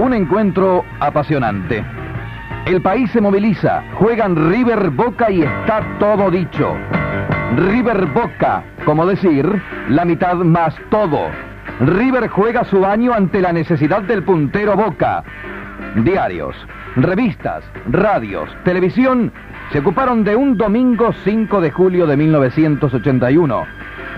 Un encuentro apasionante. El país se moviliza, juegan River Boca y está todo dicho. River Boca, como decir, la mitad más todo. River juega su año ante la necesidad del puntero Boca. Diarios, revistas, radios, televisión se ocuparon de un domingo 5 de julio de 1981.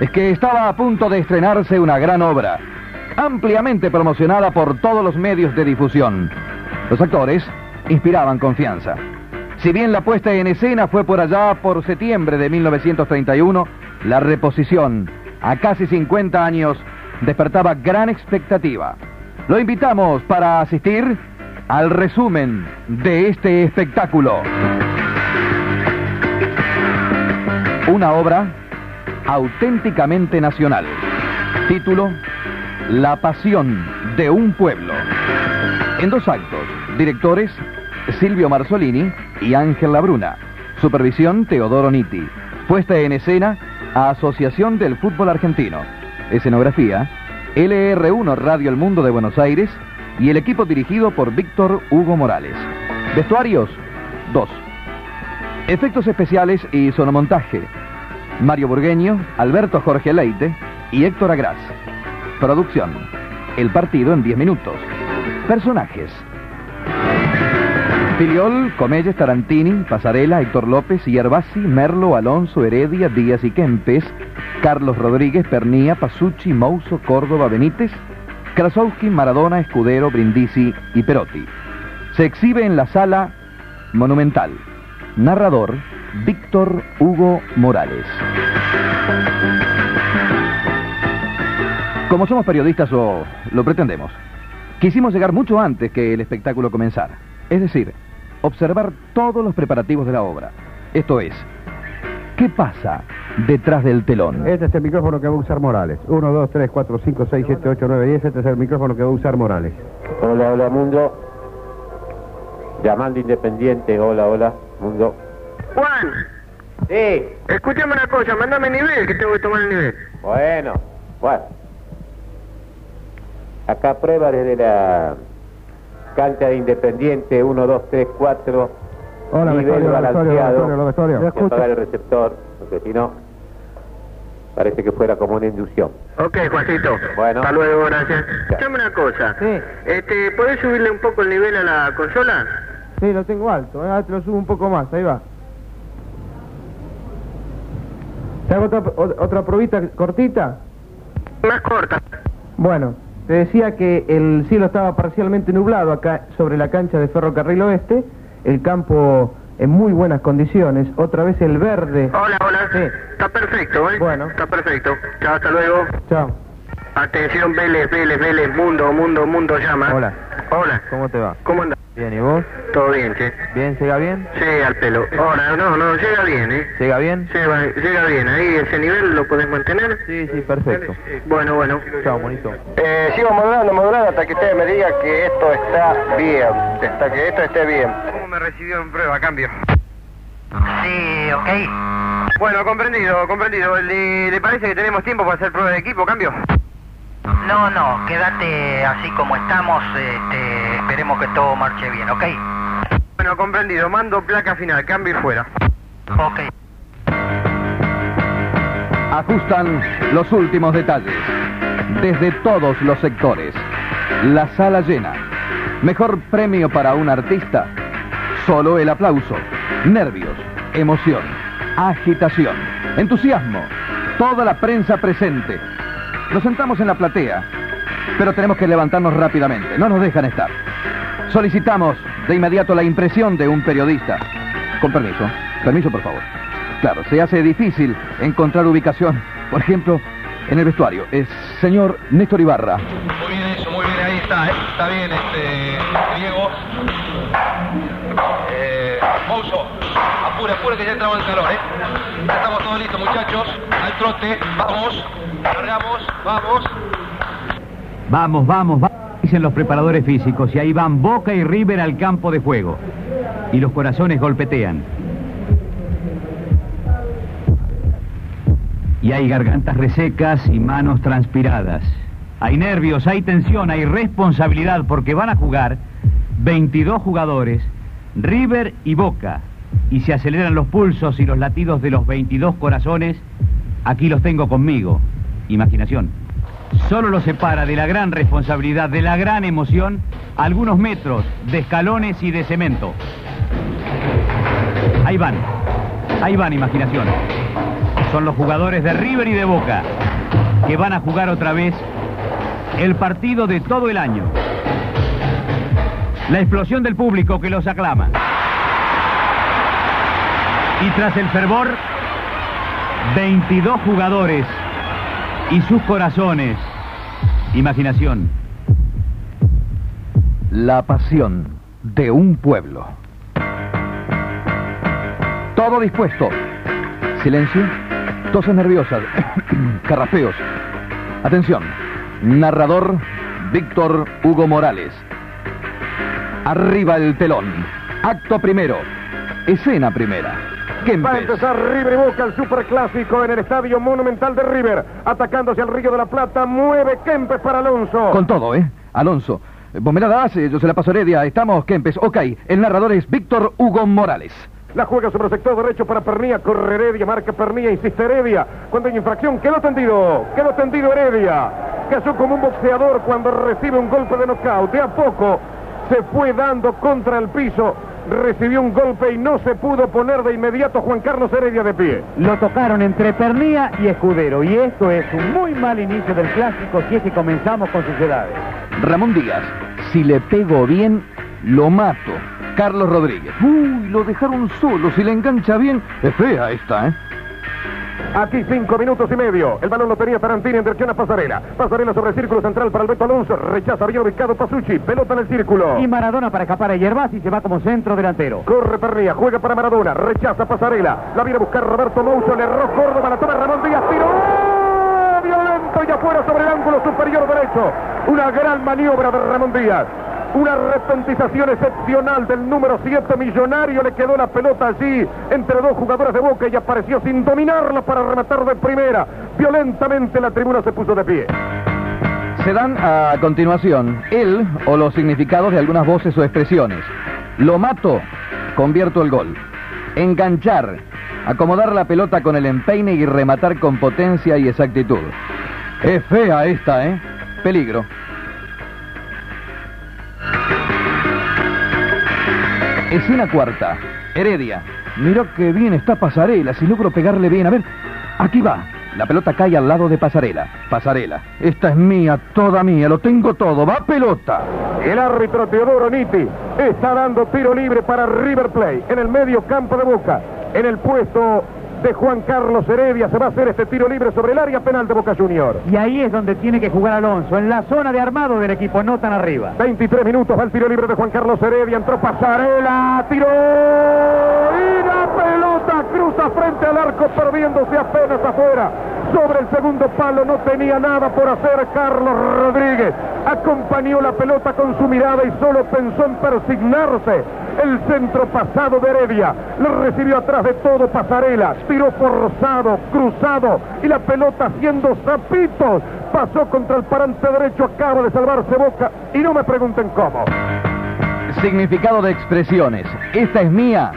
Es que estaba a punto de estrenarse una gran obra, ampliamente promocionada por todos los medios de difusión. Los actores inspiraban confianza. Si bien la puesta en escena fue por allá por septiembre de 1931, la reposición, a casi 50 años, despertaba gran expectativa. Lo invitamos para asistir al resumen de este espectáculo. Una obra auténticamente nacional. Título, La pasión de un pueblo. En dos actos, directores Silvio Marzolini y Ángel Labruna. Supervisión Teodoro Nitti. Puesta en escena Asociación del Fútbol Argentino. Escenografía LR1 Radio El Mundo de Buenos Aires y el equipo dirigido por Víctor Hugo Morales. Vestuarios 2. Efectos especiales y sonomontaje. Mario Burgueño, Alberto Jorge Leite y Héctor Agras. Producción. El partido en 10 minutos. Personajes. Filiol, Comelles, Tarantini, Pasarela, Héctor López, Yerbasi, Merlo, Alonso, Heredia, Díaz y Kempes, Carlos Rodríguez, Pernía, Pasucci, Mouso, Córdoba, Benítez, Krasowski, Maradona, Escudero, Brindisi y Perotti. Se exhibe en la sala Monumental. Narrador, Víctor Hugo Morales. Como somos periodistas o lo pretendemos, quisimos llegar mucho antes que el espectáculo comenzara. Es decir, observar todos los preparativos de la obra. Esto es, ¿qué pasa detrás del telón? Este es el micrófono que va a usar Morales. 1, 2, 3, 4, 5, 6, 7, 8, 9, 10. Este es el micrófono que va a usar Morales. Hola, hola, mundo. Llamando Independiente. Hola, hola, mundo. Juan, Sí, escúchame una cosa, mándame nivel, que tengo que tomar el nivel. bueno, bueno. Acá prueba desde la cancha de Independiente. 1, 2, 3, 4. Hola, nivel balanceado. apagar el receptor, porque si no, parece que fuera como una inducción. Ok, Juancito. Bueno. Hasta luego, gracias. Escúchame una cosa. Sí. Este, ¿podés subirle un poco el nivel a la consola? Sí, lo tengo alto. Ahora te lo subo un poco más. Ahí va. ¿Te hago otra, otra probita cortita? Más corta. Bueno, te decía que el cielo estaba parcialmente nublado acá sobre la cancha de Ferrocarril Oeste, el campo en muy buenas condiciones, otra vez el verde. Hola, hola. Sí. Está perfecto, ¿eh? Bueno. Está perfecto. Chao, hasta luego. Chao. Atención, Vélez, Vélez, Vélez, mundo, mundo, mundo llama. Hola. Hola. ¿Cómo te va? ¿Cómo andas? Bien, ¿y vos? Todo bien, che. ¿Bien? ¿Llega bien? Sí, al pelo. Ahora, no, no, llega bien, ¿eh? ¿Llega bien? Llega, llega bien. Ahí ese nivel lo podés mantener. Sí, sí, perfecto. Bueno, bueno. Chao, bonito. Eh, sigo modulando, modulando hasta que usted me diga que esto está bien. Hasta que esto esté bien. ¿Cómo me recibió en prueba, cambio? Sí, ok. Bueno, comprendido, comprendido. ¿Le, le parece que tenemos tiempo para hacer prueba de equipo, cambio? No, no, quédate así como estamos, este, esperemos que todo marche bien, ¿ok? Bueno, comprendido. Mando placa final, cambio y fuera. Ok. Ajustan los últimos detalles. Desde todos los sectores. La sala llena. Mejor premio para un artista. Solo el aplauso. Nervios, emoción, agitación, entusiasmo. Toda la prensa presente. Nos sentamos en la platea, pero tenemos que levantarnos rápidamente. No nos dejan estar. Solicitamos de inmediato la impresión de un periodista. Con permiso. Permiso, por favor. Claro, se hace difícil encontrar ubicación. Por ejemplo, en el vestuario. Es señor Néstor Ibarra. Muy bien eso, muy bien, ahí está, ¿eh? está bien este Diego. Mouso, apure, apure que ya entramos en calor, ¿eh? Ya estamos todos listos muchachos, al trote, vamos, largamos, vamos. Vamos, vamos, vamos, dicen los preparadores físicos, y ahí van Boca y River al campo de juego. Y los corazones golpetean. Y hay gargantas resecas y manos transpiradas. Hay nervios, hay tensión, hay responsabilidad porque van a jugar 22 jugadores, River y Boca. Y se aceleran los pulsos y los latidos de los 22 corazones. Aquí los tengo conmigo. Imaginación. Solo los separa de la gran responsabilidad, de la gran emoción, algunos metros de escalones y de cemento. Ahí van, ahí van, imaginación. Son los jugadores de River y de Boca que van a jugar otra vez el partido de todo el año. La explosión del público que los aclama. Y tras el fervor, 22 jugadores y sus corazones. Imaginación. La pasión de un pueblo. Todo dispuesto. Silencio. Toses nerviosas. Carrapeos. Atención. Narrador Víctor Hugo Morales. Arriba el telón. Acto primero. Escena primera. Va a empezar River y Boca, el superclásico en el Estadio Monumental de River. Atacándose al Río de la Plata, mueve Kempes para Alonso. Con todo, ¿eh? Alonso. Vos me la das, eh, yo se la paso Heredia. Estamos, Kempes. Ok, el narrador es Víctor Hugo Morales. La juega sobre el sector derecho para Pernía, corre Heredia, marca Pernía, insiste Heredia. Cuando hay infracción, quedó tendido, quedó tendido Heredia. Cayó como un boxeador cuando recibe un golpe de nocaut. De a poco se fue dando contra el piso, recibió un golpe y no se pudo poner de inmediato Juan Carlos Heredia de pie. Lo tocaron entre Pernía y Escudero y esto es un muy mal inicio del clásico si es que comenzamos con sucedades. Ramón Díaz. Si le pego bien, lo mato. Carlos Rodríguez. Uy, lo dejaron solo. Si le engancha bien, es fea esta, ¿eh? Aquí cinco minutos y medio. El balón lo tenía Tarantini en dirección a Pasarela. Pasarela sobre el círculo central para Alberto Alonso. Rechaza bien ubicado Pasucci. Pelota en el círculo. Y Maradona para escapar a Yerbás y se va como centro delantero. Corre Pernía, juega para Maradona, rechaza Pasarela, la viene a buscar Roberto Moucho, le erró Córdoba, la toma Ramón Díaz, tiró violento y afuera sobre el ángulo superior derecho. Una gran maniobra de Ramón Díaz. Una repentización excepcional del número 7 millonario. Le quedó la pelota allí entre dos jugadores de Boca y apareció sin dominarla para rematar de primera. Violentamente la tribuna se puso de pie. Se dan a continuación el o los significados de algunas voces o expresiones. Lo mato, convierto el gol. Enganchar, acomodar la pelota con el empeine y rematar con potencia y exactitud. Es fea esta, ¿eh? Peligro. Escena cuarta. Heredia. Mirá que bien está Pasarela. Si logro pegarle bien. A ver, aquí va. La pelota cae al lado de Pasarela. Pasarela. Esta es mía, toda mía. Lo tengo todo. Va pelota. El árbitro Teodoro Nitti está dando tiro libre para River Plate en el medio campo de Boca. En el puesto de Juan Carlos Heredia se va a hacer este tiro libre sobre el área penal de Boca Junior. Y ahí es donde tiene que jugar Alonso, en la zona de armado del equipo, no tan arriba. 23 minutos va el tiro libre de Juan Carlos Heredia. Entró Pasarela, tiró y la pelota cruza frente al arco perdiéndose apenas afuera. Sobre el segundo palo no tenía nada por hacer Carlos Rodríguez. Acompañó la pelota con su mirada y solo pensó en persignarse. El centro pasado de Heredia le recibió atrás de todo Pasarela. Tiró forzado, cruzado y la pelota haciendo zapitos. Pasó contra el parante derecho, acaba de salvarse Boca y no me pregunten cómo. Significado de expresiones. Esta es mía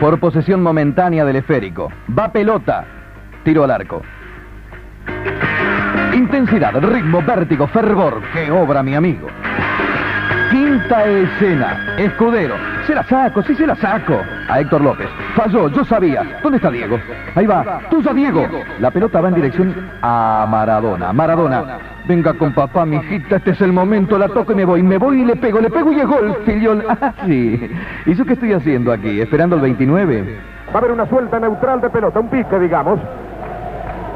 por posesión momentánea del esférico. Va pelota. Tiro al arco. Intensidad, ritmo, vértigo, fervor. ¡Qué obra, mi amigo! Quinta escena. Escudero. Se la saco, sí se la saco. A Héctor López. Falló, yo sabía. ¿Dónde está Diego? Ahí va. Tuya, Diego. La pelota va en dirección a Maradona. Maradona. Venga con papá, mijita, este es el momento. La toco y me voy. Me voy y le pego. Le pego y es gol, filión. Ah, sí. ¿Y yo qué estoy haciendo aquí? ¿Esperando el 29? Va a haber una suelta neutral de pelota, un pique, digamos.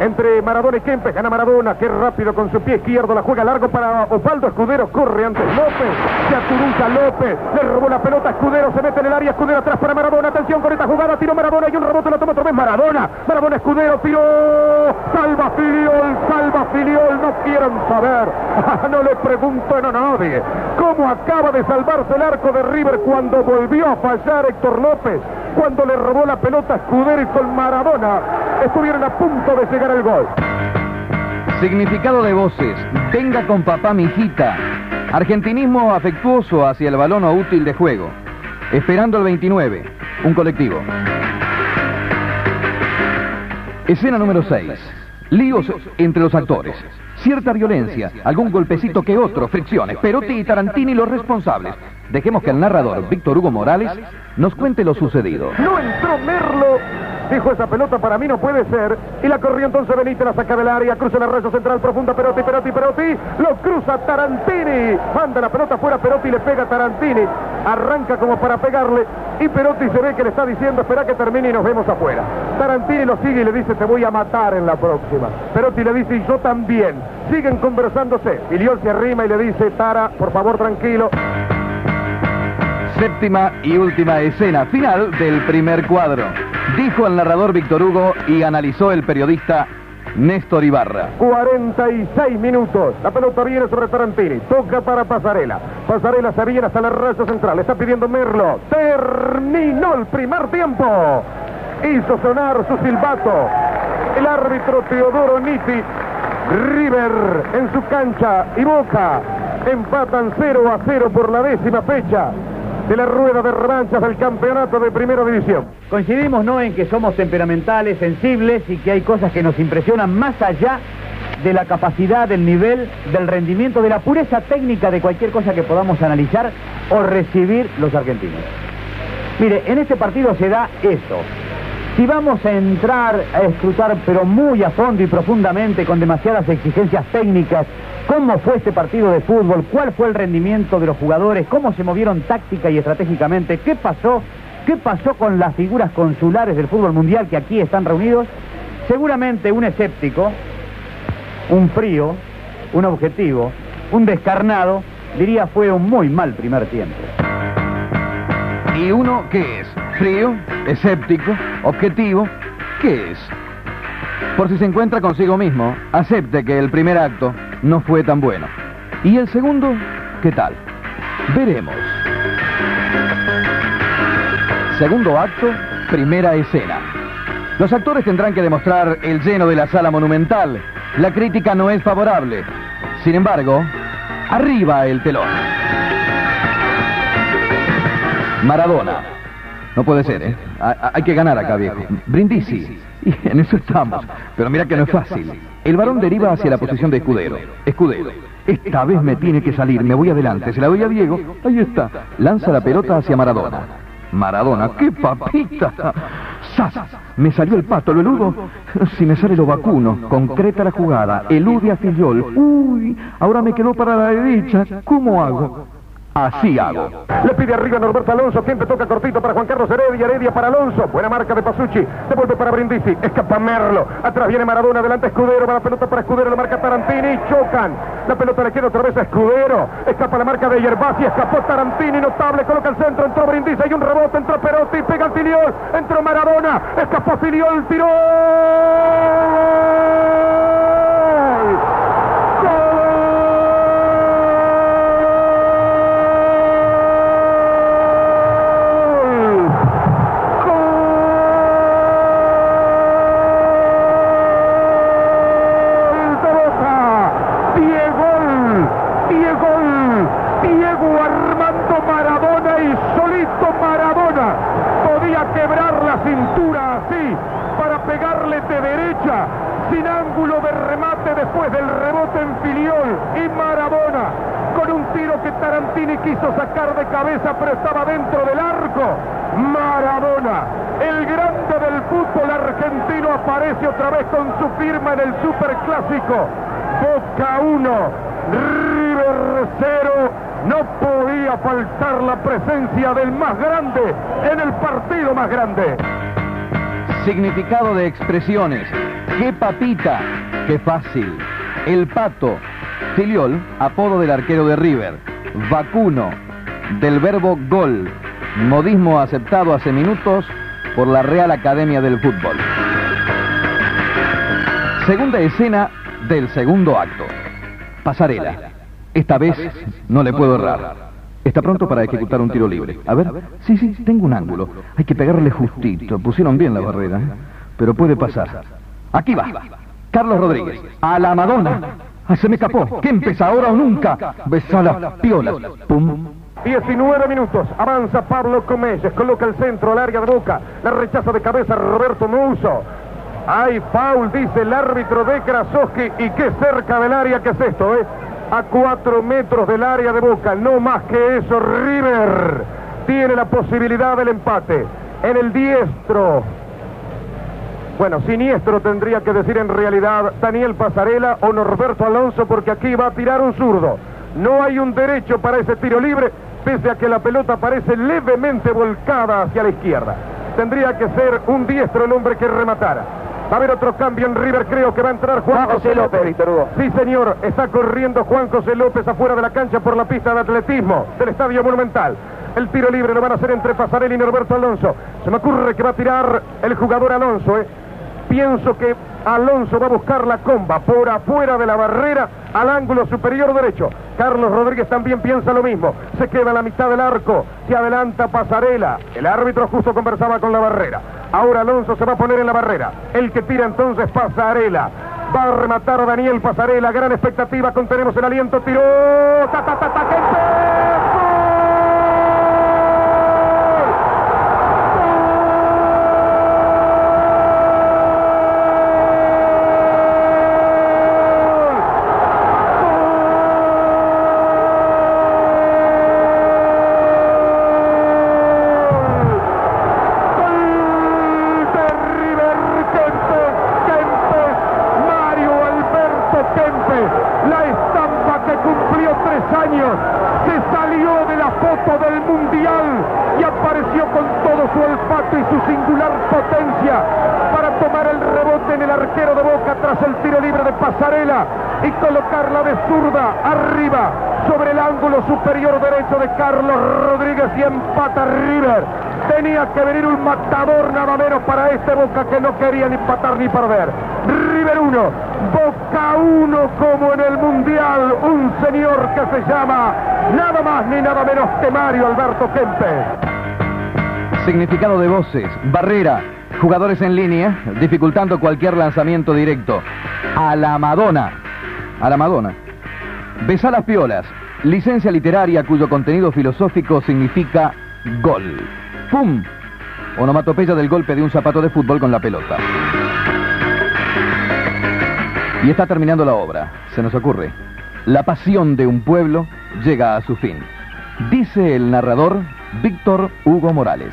Entre Maradona y Kempes, gana Maradona, qué rápido con su pie izquierdo, la juega largo para Osvaldo Escudero, corre antes López, se aturuca López, le robó la pelota Escudero, se mete en el área, Escudero atrás para Maradona, atención con esta jugada, tiró Maradona y un rebote lo toma otra vez Maradona, Maradona Escudero, tiró, salva Filiol, salva Filiol, no quieren saber, no le pregunten a nadie, cómo acaba de salvarse el arco de River cuando volvió a fallar Héctor López, cuando le robó la pelota y con Maradona estuvieron a punto de llegar al gol. Significado de voces. Venga con papá, mijita. Argentinismo afectuoso hacia el balón o útil de juego. Esperando el 29. Un colectivo. Escena número 6. Líos entre los actores. Cierta violencia, algún golpecito que otro, fricciones. Perotti y Tarantini los responsables. Dejemos que el narrador, Víctor Hugo Morales, nos cuente lo sucedido. No entró Merlo. Dijo esa pelota para mí no puede ser. Y la corrió entonces Benítez, la saca del área, cruza la rezo central profunda, Perotti, Perotti, Perotti. Lo cruza Tarantini. Manda la pelota fuera, Perotti le pega a Tarantini. Arranca como para pegarle. Y Perotti se ve que le está diciendo, espera que termine y nos vemos afuera. Tarantini lo sigue y le dice, te voy a matar en la próxima. Perotti le dice, y yo también. Siguen conversándose. Filiol se arrima y le dice, Tara, por favor, tranquilo. Séptima y última escena final del primer cuadro. Dijo el narrador Víctor Hugo y analizó el periodista Néstor Ibarra. 46 minutos. La pelota viene sobre Tarantini. Toca para Pasarela. Pasarela se viene hasta la raza central. Está pidiendo Merlo. Terminó el primer tiempo. Hizo sonar su silbato. El árbitro Teodoro Nitti. River en su cancha y Boca empatan 0 a 0 por la décima fecha de la rueda de revanchas del campeonato de primera división. Coincidimos, ¿no?, en que somos temperamentales, sensibles y que hay cosas que nos impresionan más allá de la capacidad, del nivel, del rendimiento, de la pureza técnica de cualquier cosa que podamos analizar o recibir los argentinos. Mire, en este partido se da eso. Si vamos a entrar a escrutar, pero muy a fondo y profundamente, con demasiadas exigencias técnicas, cómo fue este partido de fútbol, cuál fue el rendimiento de los jugadores, cómo se movieron táctica y estratégicamente, qué pasó, qué pasó con las figuras consulares del fútbol mundial que aquí están reunidos, seguramente un escéptico, un frío, un objetivo, un descarnado, diría fue un muy mal primer tiempo. ¿Y uno qué es? ¿Frío? ¿Escéptico? ¿Objetivo? ¿Qué es? Por si se encuentra consigo mismo, acepte que el primer acto no fue tan bueno. ¿Y el segundo? ¿Qué tal? Veremos. Segundo acto, primera escena. Los actores tendrán que demostrar el lleno de la sala monumental. La crítica no es favorable. Sin embargo, arriba el telón. Maradona. No puede ser, ¿eh? Ha- Hay que ganar acá, viejo. Brindisi. Y en eso estamos. Pero mira que no es fácil. El varón deriva hacia la posición de escudero. Escudero. Esta vez me tiene que salir. Me voy adelante. Se la doy a Diego. Ahí está. Lanza la pelota hacia Maradona. Maradona. ¡Qué papita! ¡Sas! Me salió el pato, lo eludo. Si me sale lo vacuno. Concreta la jugada. Elude a Fillol. Uy, ahora me quedó para la derecha. ¿Cómo hago? Así hago. Le pide arriba Norberto Alonso, siempre toca cortito para Juan Carlos Heredia, Heredia para Alonso, buena marca de Pasucci, devuelve para Brindisi, escapa Merlo, atrás viene Maradona, adelante Escudero, va la pelota para Escudero, la marca Tarantini, chocan, la pelota le queda otra vez a Escudero, escapa la marca de Yerbasi, escapó Tarantini, notable, coloca el centro, entró Brindisi, hay un rebote, entró Perotti, pega el Filiol, entró Maradona, escapó Filiol, tiró. Cintura así para pegarle de derecha sin ángulo de remate después del rebote en Filiol y Maradona con un tiro que Tarantini quiso sacar de cabeza pero estaba dentro del arco. Maradona, el grande del fútbol argentino aparece otra vez con su firma en el superclásico. Boca 1, River 0. No podía faltar la presencia del más grande en el partido más grande. Significado de expresiones. ¡Qué papita! ¡Qué fácil! El pato. Filiol, apodo del arquero de River. Vacuno, del verbo gol. Modismo aceptado hace minutos por la Real Academia del Fútbol. Segunda escena del segundo acto. Pasarela. Esta vez no le puedo errar. Está pronto para ejecutar un tiro libre. A ver, sí, sí, tengo un ángulo. Hay que pegarle justito. Pusieron bien la barrera, ¿eh? pero puede pasar. Aquí va. Carlos Rodríguez. A la Madonna. Ah, se me escapó. Kempes ahora o nunca. Besa las piolas. Pum. 19 minutos, avanza Pablo Comelles, coloca el centro al área de boca, la rechaza de cabeza Roberto Muso. Hay foul, dice el árbitro de Krasowski, y qué cerca del área que es esto, ¿eh? A cuatro metros del área de boca, no más que eso, River tiene la posibilidad del empate. En el diestro, bueno, siniestro tendría que decir en realidad Daniel Pasarela o Norberto Alonso, porque aquí va a tirar un zurdo. No hay un derecho para ese tiro libre, pese a que la pelota parece levemente volcada hacia la izquierda. Tendría que ser un diestro el hombre que rematara. Va a haber otro cambio en River, creo que va a entrar Juan José López. Víctor Hugo. Sí, señor, está corriendo Juan José López afuera de la cancha por la pista de atletismo del Estadio Monumental. El tiro libre lo van a hacer entre Pasarela y Norberto Alonso. Se me ocurre que va a tirar el jugador Alonso, ¿eh? Pienso que Alonso va a buscar la comba por afuera de la barrera al ángulo superior derecho. Carlos Rodríguez también piensa lo mismo. Se queda a la mitad del arco. Se adelanta Pasarela. El árbitro justo conversaba con la barrera. Ahora Alonso se va a poner en la barrera. El que tira entonces Pasarela. Va a rematar Daniel Pasarela. Gran expectativa. Contenemos el aliento. Tiró. ¡Ta, ta, ta, ta! ¡Kempes! Gol de River Kempes, Kempes, Mario Alberto Kempes, la estampa que cumplió tres años, se salió foto del Mundial y apareció con todo su olfato y su singular potencia para tomar el rebote en el arquero de Boca tras el tiro libre de Pasarela y colocarla de zurda arriba sobre el ángulo superior derecho de Carlos Rodríguez y empata River. Tenía que venir un matador nada menos para este Boca que no quería ni empatar ni perder. River 1, Boca 1 como en el Mundial. Un señor que se llama nada más ni nada menos que Mario Alberto Kempes. Significado de voces. Barrera. Jugadores en línea, dificultando cualquier lanzamiento directo. A la Madonna. A la Madonna. Besa las piolas. Licencia literaria cuyo contenido filosófico significa gol. ¡Pum! Onomatopeya del golpe de un zapato de fútbol con la pelota. Y está terminando la obra. Se nos ocurre. La pasión de un pueblo llega a su fin. Dice el narrador Víctor Hugo Morales.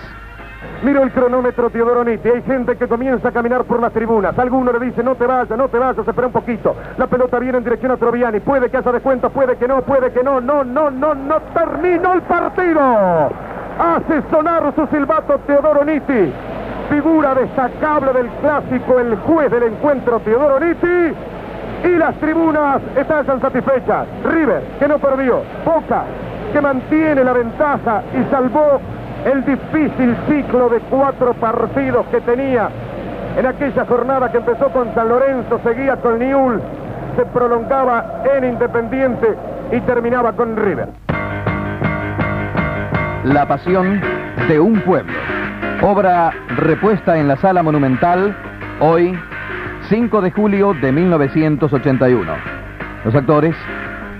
Miro el cronómetro Teodoro Nitti. Hay gente que comienza a caminar por las tribunas. Alguno le dice, no te vayas, no te vayas, espera un poquito. La pelota viene en dirección a Troviani. Puede que haya descuento, puede que no, puede que no. No, no, no, no terminó el partido. Hace sonar su silbato Teodoro Nitti. Figura destacable del clásico, el juez del encuentro Teodoro Nitti. Y las tribunas están satisfechas. River, que no perdió. Boca, que mantiene la ventaja y salvó el difícil ciclo de cuatro partidos que tenía en aquella jornada que empezó con San Lorenzo, seguía con Niul, se prolongaba en Independiente y terminaba con River. La pasión de un pueblo. Obra repuesta en la Sala Monumental hoy, 5 de julio de 1981. Los actores,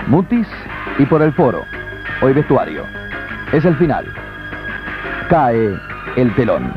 Mutis y por el foro. Hoy vestuario. Es el final. Cae el telón.